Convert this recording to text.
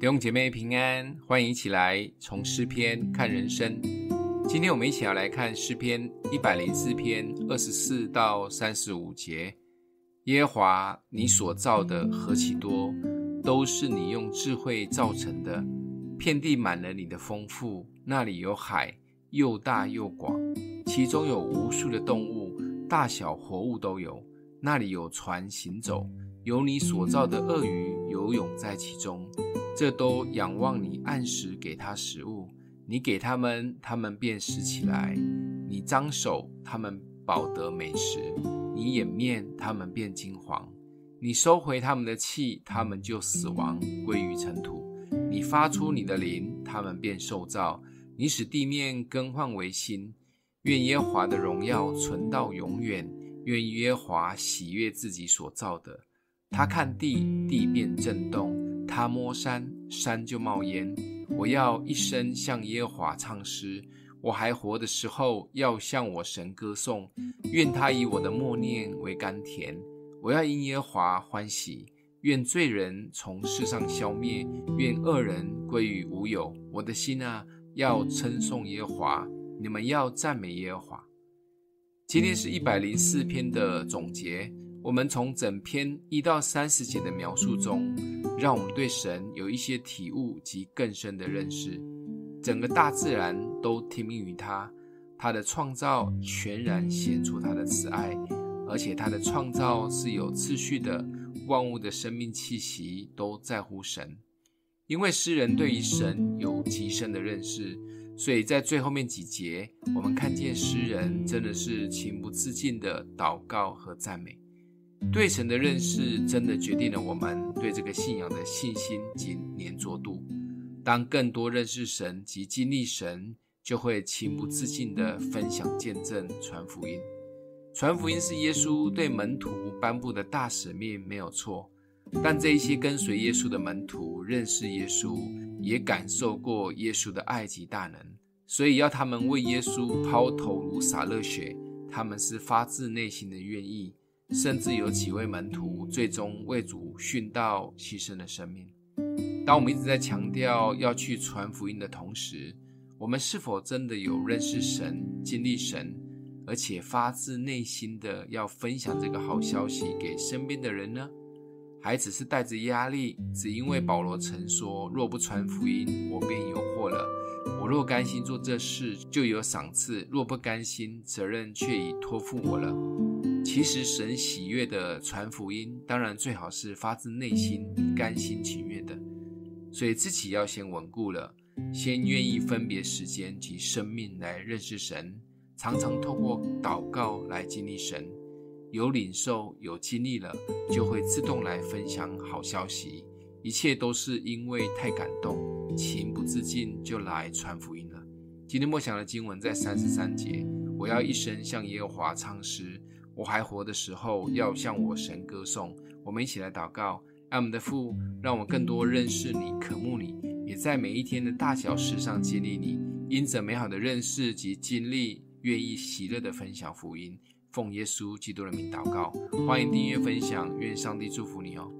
弟兄姐妹平安，欢迎一起来从诗篇看人生。今天我们一起要来看诗篇一百零四篇二十四到三十五节。耶和华，你所造的何其多，都是你用智慧造成的。遍地满了你的丰富，那里有海，又大又广，其中有无数的动物，大小活物都有。那里有船行走，有你所造的鳄鱼游泳在其中。这都仰望你按时给他食物，你给他们，他们便食起来；你张手，他们饱得美食；你掩面，他们便金黄；你收回他们的气，他们就死亡，归于尘土；你发出你的灵，他们便受造；你使地面更换为新。愿耶和华的荣耀存到永远；愿耶和华喜悦自己所造的。他看地，地便震动。他摸山，山就冒烟。我要一生向耶和华唱诗，我还活的时候要向我神歌颂。愿他以我的默念为甘甜，我要因耶和华欢喜。愿罪人从世上消灭，愿恶人归于无有。我的心啊，要称颂耶和华，你们要赞美耶和华。今天是一百零四篇的总结，我们从整篇一到三十节的描述中。让我们对神有一些体悟及更深的认识。整个大自然都听命于他，他的创造全然显出他的慈爱，而且他的创造是有次序的，万物的生命气息都在乎神。因为诗人对于神有极深的认识，所以在最后面几节，我们看见诗人真的是情不自禁的祷告和赞美。对神的认识真的决定了我们对这个信仰的信心及黏着度。当更多认识神及经历神，就会情不自禁地分享见证、传福音。传福音是耶稣对门徒颁布的大使命，没有错。但这一些跟随耶稣的门徒认识耶稣，也感受过耶稣的爱及大能，所以要他们为耶稣抛头颅洒热血，他们是发自内心的愿意。甚至有几位门徒最终为主殉道，牺牲了生命。当我们一直在强调要去传福音的同时，我们是否真的有认识神、经历神，而且发自内心的要分享这个好消息给身边的人呢？还只是带着压力，只因为保罗曾说：“若不传福音，我便有祸了。我若甘心做这事，就有赏赐；若不甘心，责任却已托付我了。”其实神喜悦的传福音，当然最好是发自内心、甘心情愿的。所以自己要先稳固了，先愿意分别时间及生命来认识神，常常透过祷告来经历神。有领受、有经历了，就会自动来分享好消息。一切都是因为太感动，情不自禁就来传福音了。今天默想的经文在三十三节，我要一生向耶和华唱诗。我还活的时候，要向我神歌颂。我们一起来祷告，爱我们的父，让我更多认识你、渴慕你，也在每一天的大小事上经历你。因着美好的认识及经历，愿意喜乐的分享福音。奉耶稣基督的名祷告，欢迎订阅分享，愿上帝祝福你哦。